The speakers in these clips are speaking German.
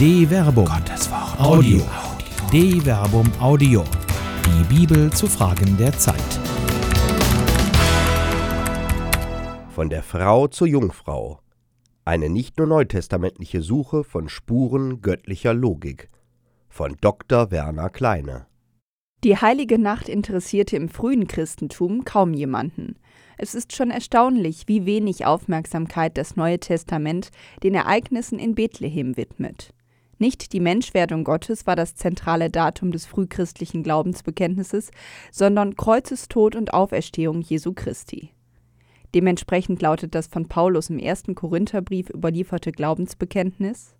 De Verbum. Gottes Wort. Audio. De Verbum Audio. Die Bibel zu Fragen der Zeit. Von der Frau zur Jungfrau. Eine nicht nur neutestamentliche Suche von Spuren göttlicher Logik. Von Dr. Werner Kleine. Die heilige Nacht interessierte im frühen Christentum kaum jemanden. Es ist schon erstaunlich, wie wenig Aufmerksamkeit das Neue Testament den Ereignissen in Bethlehem widmet. Nicht die Menschwerdung Gottes war das zentrale Datum des frühchristlichen Glaubensbekenntnisses, sondern Kreuzestod und Auferstehung Jesu Christi. Dementsprechend lautet das von Paulus im ersten Korintherbrief überlieferte Glaubensbekenntnis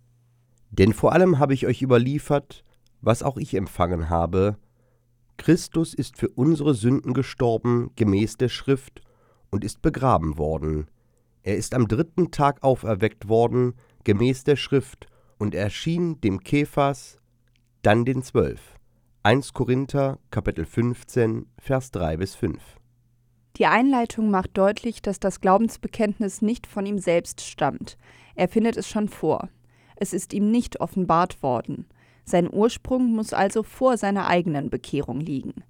Denn vor allem habe ich euch überliefert, was auch ich empfangen habe. Christus ist für unsere Sünden gestorben, gemäß der Schrift, und ist begraben worden. Er ist am dritten Tag auferweckt worden, gemäß der Schrift, und erschien dem Kephas, dann den Zwölf. 1 Korinther, Kapitel 15, Vers 3 bis 5. Die Einleitung macht deutlich, dass das Glaubensbekenntnis nicht von ihm selbst stammt. Er findet es schon vor. Es ist ihm nicht offenbart worden. Sein Ursprung muss also vor seiner eigenen Bekehrung liegen.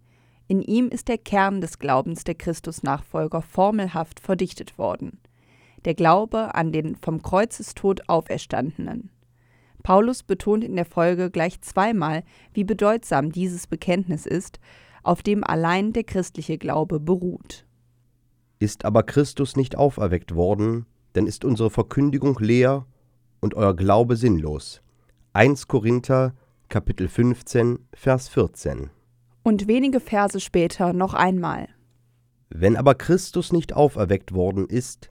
In ihm ist der Kern des Glaubens der Christusnachfolger formelhaft verdichtet worden. Der Glaube an den vom Kreuzestod Auferstandenen. Paulus betont in der Folge gleich zweimal, wie bedeutsam dieses Bekenntnis ist, auf dem allein der christliche Glaube beruht. Ist aber Christus nicht auferweckt worden, dann ist unsere Verkündigung leer und euer Glaube sinnlos. 1 Korinther, Kapitel 15, Vers 14. Und wenige Verse später noch einmal. Wenn aber Christus nicht auferweckt worden ist,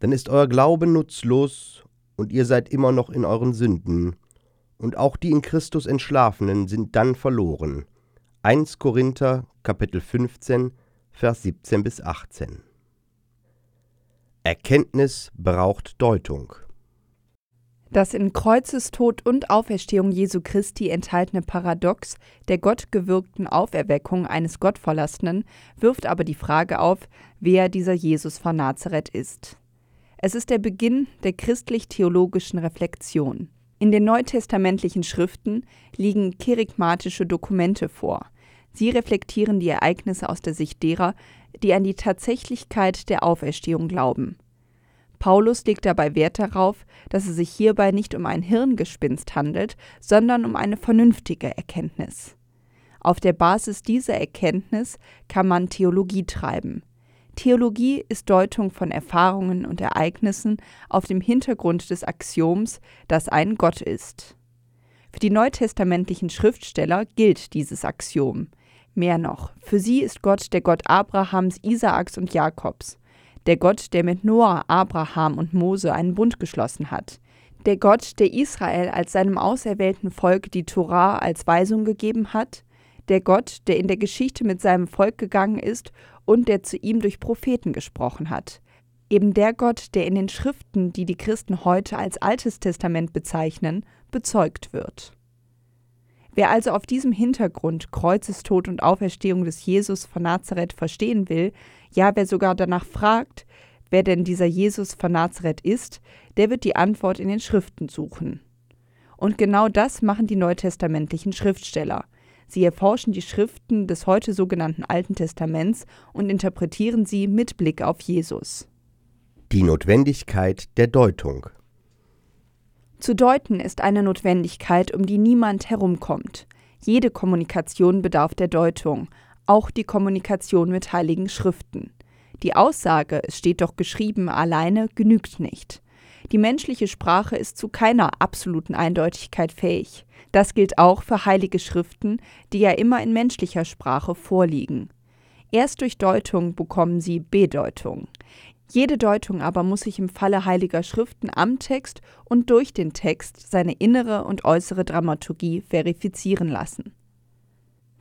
dann ist euer Glaube nutzlos und ihr seid immer noch in euren Sünden, und auch die in Christus Entschlafenen sind dann verloren. 1 Korinther Kapitel 15 Vers 17 bis 18 Erkenntnis braucht Deutung. Das in Kreuzestod und Auferstehung Jesu Christi enthaltene Paradox der gottgewirkten Auferweckung eines Gottverlassenen wirft aber die Frage auf, wer dieser Jesus von Nazareth ist. Es ist der Beginn der christlich-theologischen Reflexion. In den neutestamentlichen Schriften liegen kerygmatische Dokumente vor. Sie reflektieren die Ereignisse aus der Sicht derer, die an die Tatsächlichkeit der Auferstehung glauben. Paulus legt dabei Wert darauf, dass es sich hierbei nicht um ein Hirngespinst handelt, sondern um eine vernünftige Erkenntnis. Auf der Basis dieser Erkenntnis kann man Theologie treiben. Theologie ist Deutung von Erfahrungen und Ereignissen auf dem Hintergrund des Axioms, dass ein Gott ist. Für die neutestamentlichen Schriftsteller gilt dieses Axiom. Mehr noch, für sie ist Gott der Gott Abrahams, Isaaks und Jakobs, der Gott, der mit Noah, Abraham und Mose einen Bund geschlossen hat, der Gott, der Israel als seinem auserwählten Volk die Torah als Weisung gegeben hat, der Gott, der in der Geschichte mit seinem Volk gegangen ist und der zu ihm durch Propheten gesprochen hat. Eben der Gott, der in den Schriften, die die Christen heute als Altes Testament bezeichnen, bezeugt wird. Wer also auf diesem Hintergrund Kreuzestod und Auferstehung des Jesus von Nazareth verstehen will, ja wer sogar danach fragt, wer denn dieser Jesus von Nazareth ist, der wird die Antwort in den Schriften suchen. Und genau das machen die neutestamentlichen Schriftsteller. Sie erforschen die Schriften des heute sogenannten Alten Testaments und interpretieren sie mit Blick auf Jesus. Die Notwendigkeit der Deutung. Zu deuten ist eine Notwendigkeit, um die niemand herumkommt. Jede Kommunikation bedarf der Deutung, auch die Kommunikation mit heiligen Schriften. Die Aussage, es steht doch geschrieben, alleine genügt nicht. Die menschliche Sprache ist zu keiner absoluten Eindeutigkeit fähig. Das gilt auch für heilige Schriften, die ja immer in menschlicher Sprache vorliegen. Erst durch Deutung bekommen sie Bedeutung. Jede Deutung aber muss sich im Falle heiliger Schriften am Text und durch den Text seine innere und äußere Dramaturgie verifizieren lassen.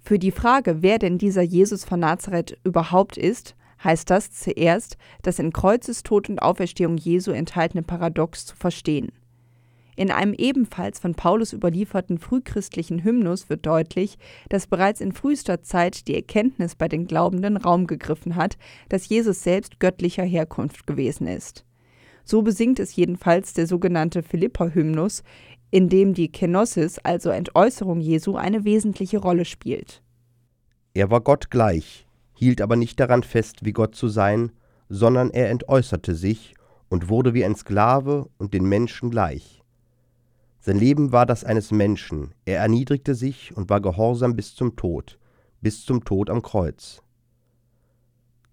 Für die Frage, wer denn dieser Jesus von Nazareth überhaupt ist, heißt das zuerst, das in Kreuzestod und Auferstehung Jesu enthaltene Paradox zu verstehen. In einem ebenfalls von Paulus überlieferten frühchristlichen Hymnus wird deutlich, dass bereits in frühester Zeit die Erkenntnis bei den Glaubenden Raum gegriffen hat, dass Jesus selbst göttlicher Herkunft gewesen ist. So besingt es jedenfalls der sogenannte Philippa-Hymnus, in dem die Kenosis, also Entäußerung Jesu, eine wesentliche Rolle spielt. Er war Gott gleich, hielt aber nicht daran fest, wie Gott zu sein, sondern er entäußerte sich und wurde wie ein Sklave und den Menschen gleich. Sein Leben war das eines Menschen, er erniedrigte sich und war gehorsam bis zum Tod, bis zum Tod am Kreuz.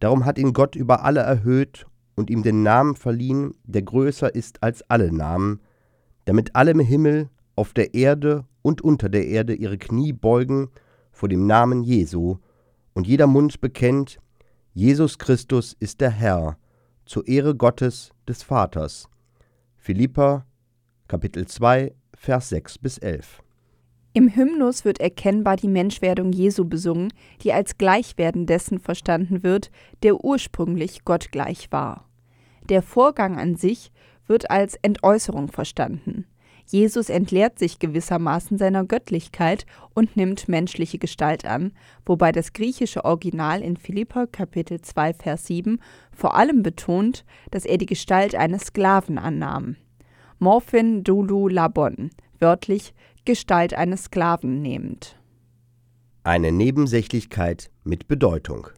Darum hat ihn Gott über alle erhöht und ihm den Namen verliehen, der größer ist als alle Namen, damit alle im Himmel, auf der Erde und unter der Erde ihre Knie beugen vor dem Namen Jesu, und jeder Mund bekennt, Jesus Christus ist der Herr, zur Ehre Gottes des Vaters. Philippa Kapitel 2 Vers 6 bis 11. Im Hymnus wird erkennbar die Menschwerdung Jesu besungen, die als Gleichwerden dessen verstanden wird, der ursprünglich Gott gleich war. Der Vorgang an sich wird als Entäußerung verstanden. Jesus entleert sich gewissermaßen seiner Göttlichkeit und nimmt menschliche Gestalt an, wobei das griechische Original in Philippa Kapitel 2 Vers 7 vor allem betont, dass er die Gestalt eines Sklaven annahm. Morphin dulu labon, wörtlich Gestalt eines Sklaven nehmend. Eine Nebensächlichkeit mit Bedeutung.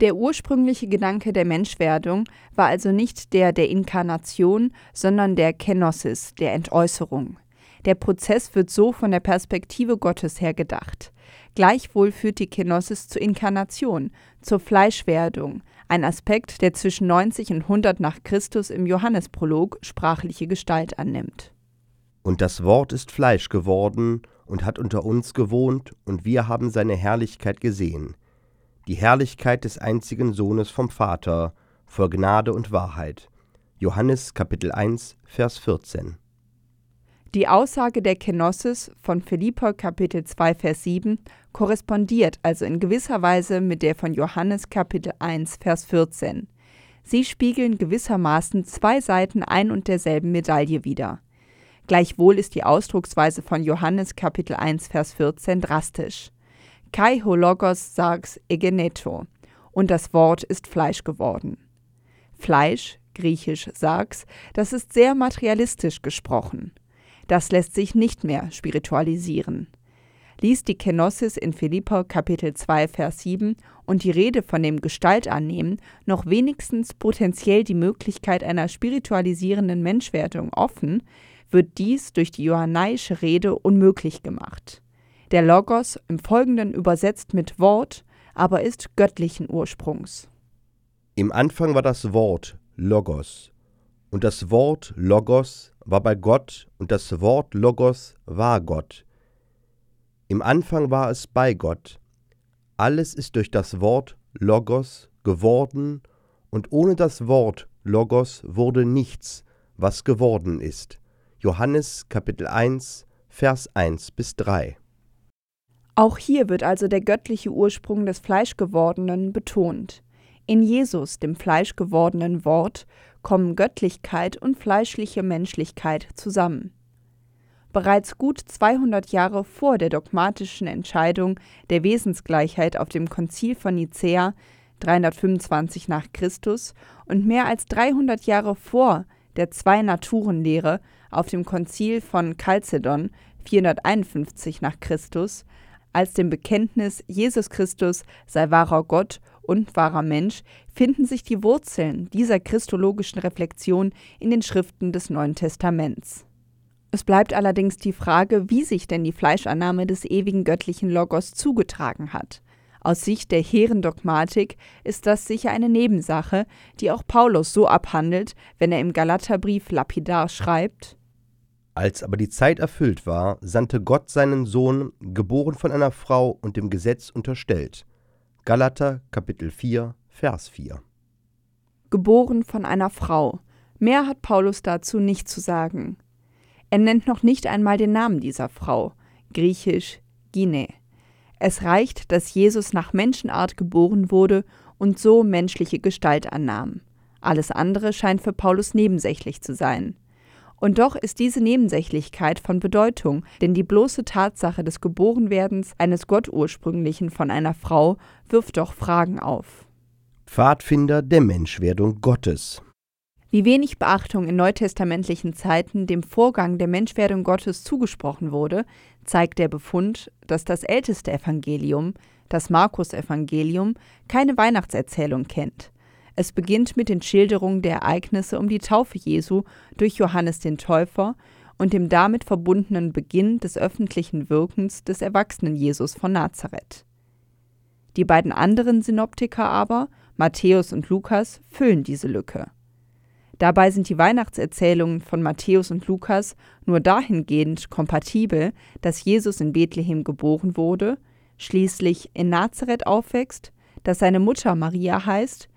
Der ursprüngliche Gedanke der Menschwerdung war also nicht der der Inkarnation, sondern der Kenosis, der Entäußerung. Der Prozess wird so von der Perspektive Gottes her gedacht. Gleichwohl führt die Kenosis zur Inkarnation, zur Fleischwerdung, ein Aspekt, der zwischen 90 und 100 nach Christus im Johannesprolog sprachliche Gestalt annimmt. Und das Wort ist Fleisch geworden und hat unter uns gewohnt, und wir haben seine Herrlichkeit gesehen, die Herrlichkeit des einzigen Sohnes vom Vater, voll Gnade und Wahrheit. Johannes Kapitel 1, Vers 14. Die Aussage der Kenosis von Philippa Kapitel 2, Vers 7 korrespondiert also in gewisser Weise mit der von Johannes Kapitel 1, Vers 14. Sie spiegeln gewissermaßen zwei Seiten ein und derselben Medaille wider. Gleichwohl ist die Ausdrucksweise von Johannes Kapitel 1 Vers 14 drastisch. Kai hologos sarx egeneto und das Wort ist Fleisch geworden. Fleisch, griechisch sarx, das ist sehr materialistisch gesprochen. Das lässt sich nicht mehr spiritualisieren. Lies die Kenosis in Philippa Kapitel 2 Vers 7 und die Rede von dem Gestalt annehmen noch wenigstens potenziell die Möglichkeit einer spiritualisierenden Menschwerdung offen, wird dies durch die johannaische Rede unmöglich gemacht. Der Logos im Folgenden übersetzt mit Wort, aber ist göttlichen Ursprungs. Im Anfang war das Wort Logos, und das Wort Logos war bei Gott, und das Wort Logos war Gott. Im Anfang war es bei Gott. Alles ist durch das Wort Logos geworden, und ohne das Wort Logos wurde nichts, was geworden ist. Johannes Kapitel 1, Vers 1 bis 3. Auch hier wird also der göttliche Ursprung des Fleischgewordenen betont. In Jesus, dem fleischgewordenen Wort, kommen Göttlichkeit und fleischliche Menschlichkeit zusammen. Bereits gut 200 Jahre vor der dogmatischen Entscheidung der Wesensgleichheit auf dem Konzil von Nicäa 325 nach Christus und mehr als 300 Jahre vor der Zwei-Naturen-Lehre auf dem Konzil von Chalcedon 451 nach Christus als dem Bekenntnis Jesus Christus sei wahrer Gott und wahrer Mensch finden sich die Wurzeln dieser christologischen Reflexion in den Schriften des Neuen Testaments. Es bleibt allerdings die Frage, wie sich denn die Fleischannahme des ewigen göttlichen Logos zugetragen hat. Aus Sicht der hehren Dogmatik ist das sicher eine Nebensache, die auch Paulus so abhandelt, wenn er im Galaterbrief lapidar schreibt: Als aber die Zeit erfüllt war, sandte Gott seinen Sohn, geboren von einer Frau und dem Gesetz unterstellt. Galater Kapitel 4, Vers 4. Geboren von einer Frau. Mehr hat Paulus dazu nicht zu sagen. Er nennt noch nicht einmal den Namen dieser Frau, griechisch Gine. Es reicht, dass Jesus nach Menschenart geboren wurde und so menschliche Gestalt annahm. Alles andere scheint für Paulus nebensächlich zu sein. Und doch ist diese Nebensächlichkeit von Bedeutung, denn die bloße Tatsache des Geborenwerdens eines Gottursprünglichen von einer Frau wirft doch Fragen auf. Pfadfinder der Menschwerdung Gottes. Wie wenig Beachtung in neutestamentlichen Zeiten dem Vorgang der Menschwerdung Gottes zugesprochen wurde, zeigt der Befund, dass das älteste Evangelium, das Markus-Evangelium, keine Weihnachtserzählung kennt. Es beginnt mit den Schilderungen der Ereignisse um die Taufe Jesu durch Johannes den Täufer und dem damit verbundenen Beginn des öffentlichen Wirkens des erwachsenen Jesus von Nazareth. Die beiden anderen Synoptiker aber, Matthäus und Lukas, füllen diese Lücke. Dabei sind die Weihnachtserzählungen von Matthäus und Lukas nur dahingehend kompatibel, dass Jesus in Bethlehem geboren wurde, schließlich in Nazareth aufwächst, dass seine Mutter Maria heißt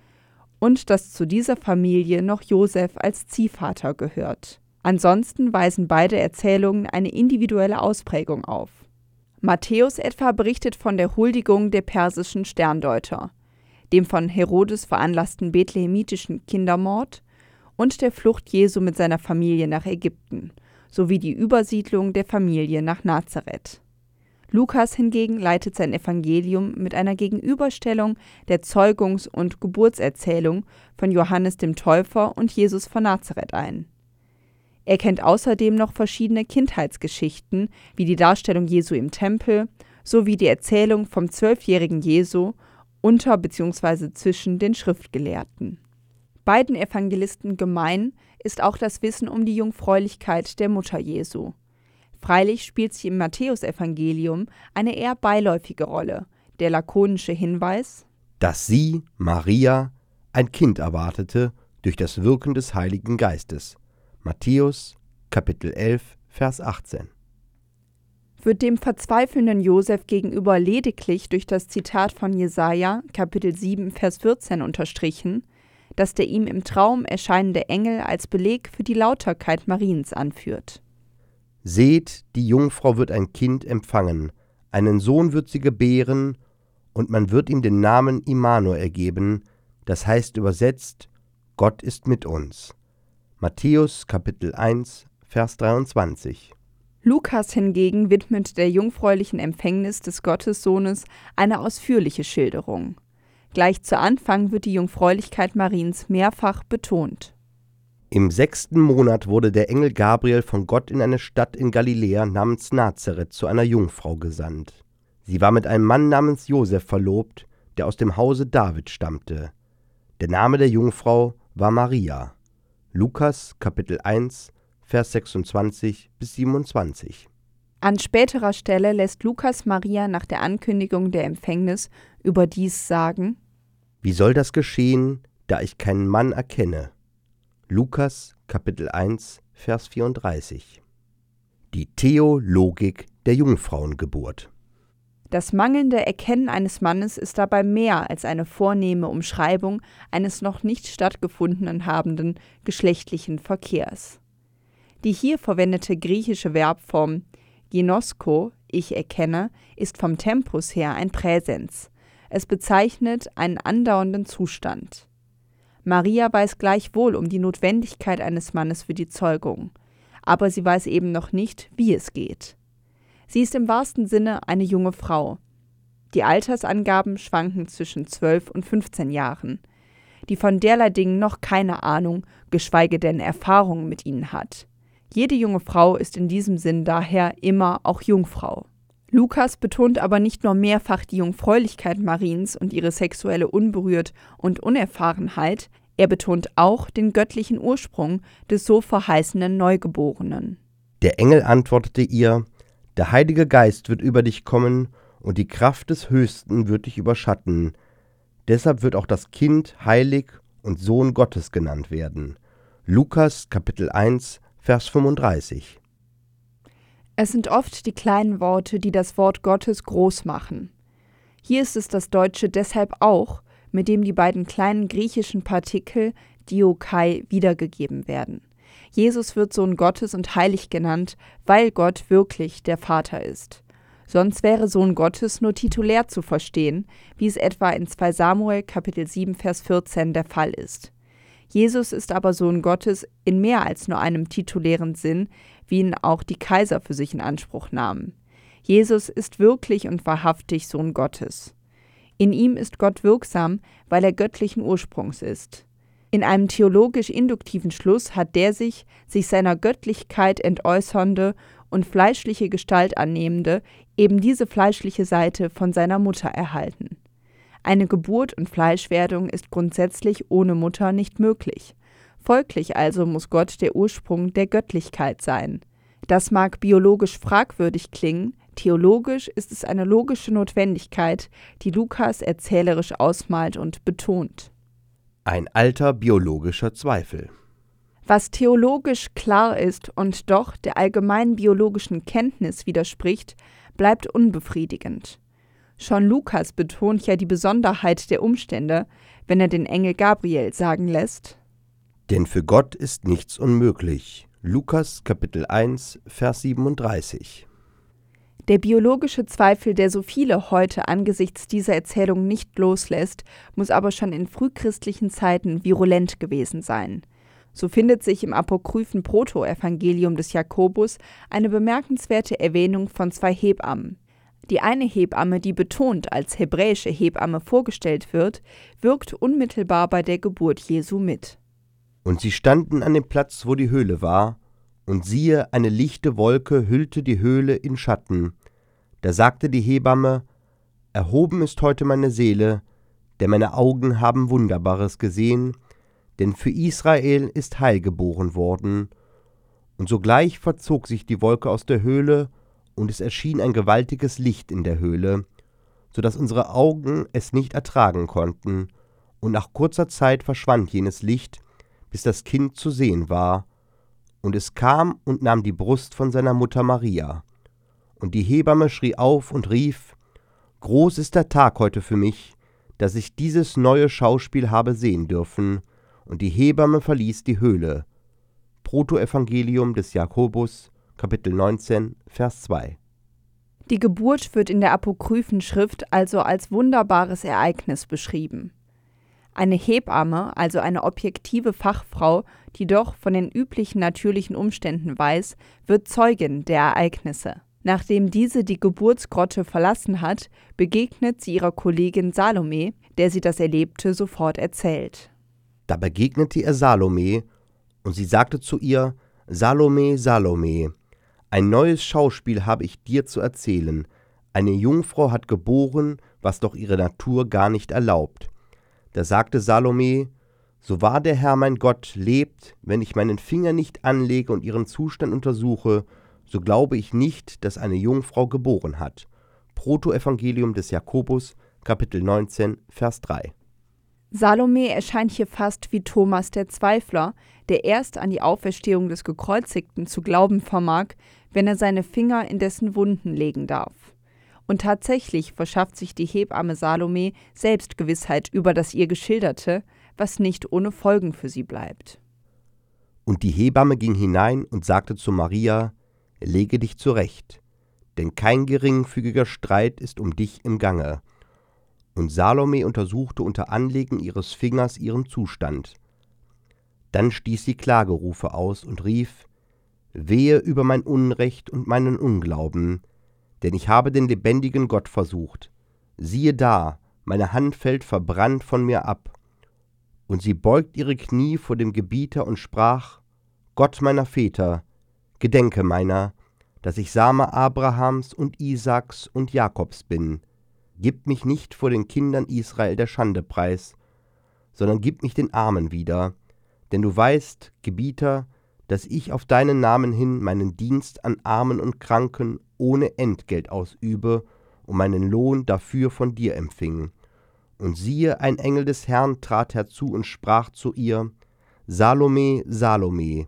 und dass zu dieser Familie noch Josef als Ziehvater gehört. Ansonsten weisen beide Erzählungen eine individuelle Ausprägung auf. Matthäus etwa berichtet von der Huldigung der persischen Sterndeuter, dem von Herodes veranlassten bethlehemitischen Kindermord und der Flucht Jesu mit seiner Familie nach Ägypten sowie die Übersiedlung der Familie nach Nazareth. Lukas hingegen leitet sein Evangelium mit einer Gegenüberstellung der Zeugungs- und Geburtserzählung von Johannes dem Täufer und Jesus von Nazareth ein. Er kennt außerdem noch verschiedene Kindheitsgeschichten, wie die Darstellung Jesu im Tempel, sowie die Erzählung vom zwölfjährigen Jesu unter bzw. zwischen den Schriftgelehrten. Beiden Evangelisten gemein ist auch das Wissen um die Jungfräulichkeit der Mutter Jesu. Freilich spielt sie im Matthäusevangelium eine eher beiläufige Rolle, der lakonische Hinweis, dass sie, Maria, ein Kind erwartete durch das Wirken des Heiligen Geistes. Matthäus Kapitel 11 Vers 18 wird dem verzweifelnden Josef gegenüber lediglich durch das Zitat von Jesaja, Kapitel 7, Vers 14 unterstrichen, das der ihm im Traum erscheinende Engel als Beleg für die Lauterkeit Mariens anführt. Seht, die Jungfrau wird ein Kind empfangen, einen Sohn wird sie gebären, und man wird ihm den Namen Immanuel geben, das heißt übersetzt, Gott ist mit uns. Matthäus Kapitel 1, Vers 23. Lukas hingegen widmet der jungfräulichen Empfängnis des Gottessohnes eine ausführliche Schilderung. Gleich zu Anfang wird die Jungfräulichkeit Mariens mehrfach betont. Im sechsten Monat wurde der Engel Gabriel von Gott in eine Stadt in Galiläa namens Nazareth zu einer Jungfrau gesandt. Sie war mit einem Mann namens Josef verlobt, der aus dem Hause David stammte. Der Name der Jungfrau war Maria. Lukas Kapitel 1 Vers 26 bis 27. An späterer Stelle lässt Lukas Maria nach der Ankündigung der Empfängnis überdies sagen: Wie soll das geschehen, da ich keinen Mann erkenne? Lukas Kapitel 1 Vers 34 Die Theologik der Jungfrauengeburt Das mangelnde Erkennen eines Mannes ist dabei mehr als eine vornehme Umschreibung eines noch nicht stattgefunden habenden geschlechtlichen Verkehrs. Die hier verwendete griechische Verbform ginosko, ich erkenne, ist vom Tempus her ein Präsens. Es bezeichnet einen andauernden Zustand. Maria weiß gleichwohl um die Notwendigkeit eines Mannes für die Zeugung, aber sie weiß eben noch nicht, wie es geht. Sie ist im wahrsten Sinne eine junge Frau. Die Altersangaben schwanken zwischen 12 und 15 Jahren, die von derlei Dingen noch keine Ahnung, geschweige denn Erfahrung mit ihnen hat. Jede junge Frau ist in diesem Sinn daher immer auch Jungfrau. Lukas betont aber nicht nur mehrfach die Jungfräulichkeit Mariens und ihre sexuelle Unberührt und Unerfahrenheit, er betont auch den göttlichen Ursprung des so verheißenen Neugeborenen. Der Engel antwortete ihr, Der Heilige Geist wird über dich kommen, und die Kraft des Höchsten wird dich überschatten. Deshalb wird auch das Kind heilig und Sohn Gottes genannt werden. Lukas Kapitel 1 Vers 35 es sind oft die kleinen Worte, die das Wort Gottes groß machen. Hier ist es das Deutsche deshalb auch, mit dem die beiden kleinen griechischen Partikel Diokai wiedergegeben werden. Jesus wird Sohn Gottes und heilig genannt, weil Gott wirklich der Vater ist. Sonst wäre Sohn Gottes nur titulär zu verstehen, wie es etwa in 2 Samuel Kapitel 7 Vers 14 der Fall ist. Jesus ist aber Sohn Gottes in mehr als nur einem titulären Sinn, wie ihn auch die Kaiser für sich in Anspruch nahmen. Jesus ist wirklich und wahrhaftig Sohn Gottes. In ihm ist Gott wirksam, weil er göttlichen Ursprungs ist. In einem theologisch-induktiven Schluss hat der sich, sich seiner Göttlichkeit entäußernde und fleischliche Gestalt annehmende, eben diese fleischliche Seite von seiner Mutter erhalten. Eine Geburt und Fleischwerdung ist grundsätzlich ohne Mutter nicht möglich. Folglich also muss Gott der Ursprung der Göttlichkeit sein. Das mag biologisch fragwürdig klingen, theologisch ist es eine logische Notwendigkeit, die Lukas erzählerisch ausmalt und betont. Ein alter biologischer Zweifel. Was theologisch klar ist und doch der allgemeinen biologischen Kenntnis widerspricht, bleibt unbefriedigend. Schon Lukas betont ja die Besonderheit der Umstände, wenn er den Engel Gabriel sagen lässt: Denn für Gott ist nichts unmöglich. Lukas Kapitel 1, Vers 37. Der biologische Zweifel, der so viele heute angesichts dieser Erzählung nicht loslässt, muss aber schon in frühchristlichen Zeiten virulent gewesen sein. So findet sich im apokryphen Protoevangelium des Jakobus eine bemerkenswerte Erwähnung von zwei Hebammen. Die eine Hebamme, die betont als hebräische Hebamme vorgestellt wird, wirkt unmittelbar bei der Geburt Jesu mit. Und sie standen an dem Platz, wo die Höhle war, und siehe, eine lichte Wolke hüllte die Höhle in Schatten. Da sagte die Hebamme, Erhoben ist heute meine Seele, denn meine Augen haben Wunderbares gesehen, denn für Israel ist Heil geboren worden. Und sogleich verzog sich die Wolke aus der Höhle, und es erschien ein gewaltiges Licht in der Höhle, so dass unsere Augen es nicht ertragen konnten, und nach kurzer Zeit verschwand jenes Licht, bis das Kind zu sehen war, und es kam und nahm die Brust von seiner Mutter Maria. Und die Hebamme schrie auf und rief, Groß ist der Tag heute für mich, dass ich dieses neue Schauspiel habe sehen dürfen, und die Hebamme verließ die Höhle. Protoevangelium des Jakobus, Kapitel 19, Vers 2. Die Geburt wird in der apokryphen Schrift also als wunderbares Ereignis beschrieben. Eine Hebamme, also eine objektive Fachfrau, die doch von den üblichen natürlichen Umständen weiß, wird Zeugin der Ereignisse. Nachdem diese die Geburtsgrotte verlassen hat, begegnet sie ihrer Kollegin Salome, der sie das Erlebte sofort erzählt. Da begegnete er Salome, und sie sagte zu ihr, Salome, Salome, ein neues Schauspiel habe ich dir zu erzählen. Eine Jungfrau hat geboren, was doch ihre Natur gar nicht erlaubt. Da sagte Salome, so wahr der Herr mein Gott lebt, wenn ich meinen Finger nicht anlege und ihren Zustand untersuche, so glaube ich nicht, dass eine Jungfrau geboren hat. Protoevangelium des Jakobus, Kapitel 19, Vers 3. Salome erscheint hier fast wie Thomas der Zweifler, der erst an die Auferstehung des Gekreuzigten zu glauben vermag, wenn er seine Finger in dessen Wunden legen darf. Und tatsächlich verschafft sich die Hebamme Salome selbst Gewissheit über das ihr Geschilderte, was nicht ohne Folgen für sie bleibt. Und die Hebamme ging hinein und sagte zu Maria, Lege dich zurecht, denn kein geringfügiger Streit ist um dich im Gange. Und Salome untersuchte unter Anlegen ihres Fingers ihren Zustand. Dann stieß sie Klagerufe aus und rief, Wehe über mein Unrecht und meinen Unglauben, denn ich habe den lebendigen Gott versucht. Siehe da, meine Hand fällt verbrannt von mir ab. Und sie beugt ihre Knie vor dem Gebieter und sprach, Gott meiner Väter, gedenke meiner, dass ich Same Abrahams und Isaaks und Jakobs bin. Gib mich nicht vor den Kindern Israel der Schande preis, sondern gib mich den Armen wieder, denn du weißt, Gebieter, dass ich auf deinen Namen hin meinen Dienst an Armen und Kranken ohne Entgelt ausübe und meinen Lohn dafür von dir empfing. Und siehe, ein Engel des Herrn trat herzu und sprach zu ihr, Salome, Salome,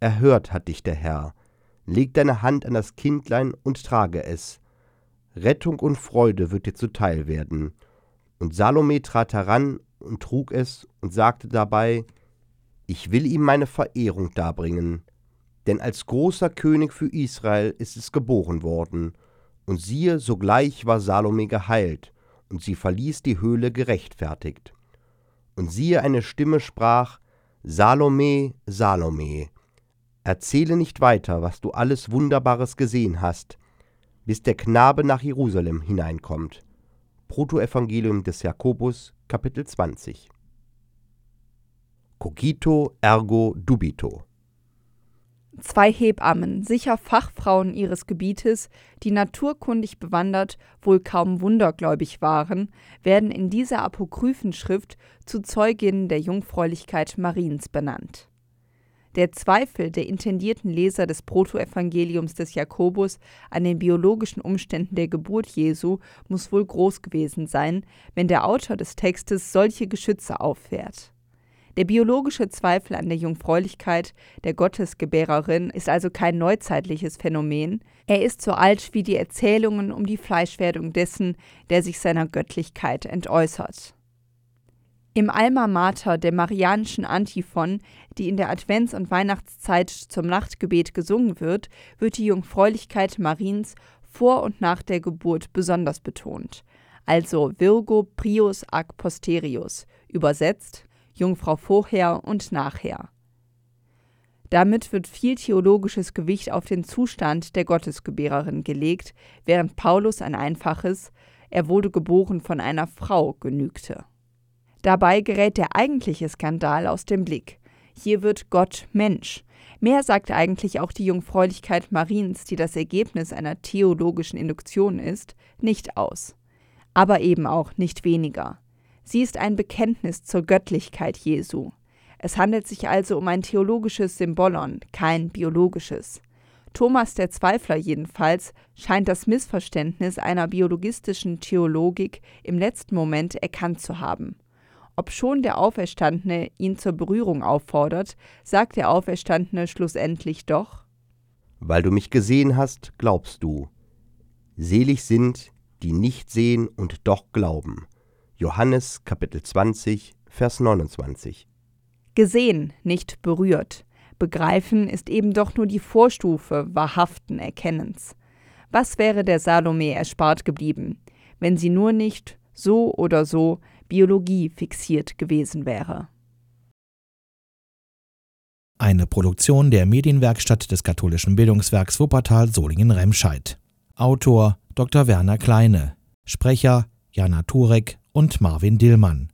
erhört hat dich der Herr, leg deine Hand an das Kindlein und trage es. Rettung und Freude wird dir zuteil werden. Und Salome trat heran und trug es und sagte dabei, ich will ihm meine Verehrung darbringen, denn als großer König für Israel ist es geboren worden. Und siehe, sogleich war Salome geheilt, und sie verließ die Höhle gerechtfertigt. Und siehe, eine Stimme sprach, Salome, Salome, erzähle nicht weiter, was du alles Wunderbares gesehen hast, bis der Knabe nach Jerusalem hineinkommt. Protoevangelium des Jakobus, Kapitel 20 Cogito ergo dubito. Zwei Hebammen, sicher Fachfrauen ihres Gebietes, die naturkundig bewandert, wohl kaum wundergläubig waren, werden in dieser Apokryphenschrift zu Zeuginnen der Jungfräulichkeit Mariens benannt. Der Zweifel der intendierten Leser des Protoevangeliums des Jakobus an den biologischen Umständen der Geburt Jesu muss wohl groß gewesen sein, wenn der Autor des Textes solche Geschütze auffährt. Der biologische Zweifel an der Jungfräulichkeit der Gottesgebärerin ist also kein neuzeitliches Phänomen, er ist so alt wie die Erzählungen um die Fleischwerdung dessen, der sich seiner Göttlichkeit entäußert. Im Alma Mater der marianischen Antiphon, die in der Advents- und Weihnachtszeit zum Nachtgebet gesungen wird, wird die Jungfräulichkeit Mariens vor und nach der Geburt besonders betont. Also Virgo prius ac posterius, übersetzt Jungfrau vorher und nachher. Damit wird viel theologisches Gewicht auf den Zustand der Gottesgebärerin gelegt, während Paulus ein einfaches, er wurde geboren von einer Frau genügte. Dabei gerät der eigentliche Skandal aus dem Blick. Hier wird Gott Mensch. Mehr sagt eigentlich auch die Jungfräulichkeit Mariens, die das Ergebnis einer theologischen Induktion ist, nicht aus. Aber eben auch nicht weniger. Sie ist ein Bekenntnis zur Göttlichkeit Jesu. Es handelt sich also um ein theologisches Symbolon, kein biologisches. Thomas der Zweifler jedenfalls scheint das Missverständnis einer biologistischen Theologik im letzten Moment erkannt zu haben. Obschon der Auferstandene ihn zur Berührung auffordert, sagt der Auferstandene schlussendlich doch Weil du mich gesehen hast, glaubst du. Selig sind, die nicht sehen und doch glauben. Johannes Kapitel 20, Vers 29. Gesehen, nicht berührt. Begreifen ist eben doch nur die Vorstufe wahrhaften Erkennens. Was wäre der Salome erspart geblieben, wenn sie nur nicht so oder so Biologie fixiert gewesen wäre. Eine Produktion der Medienwerkstatt des katholischen Bildungswerks Wuppertal Solingen-Remscheid. Autor Dr. Werner Kleine. Sprecher Jana Turek und Marvin Dillmann.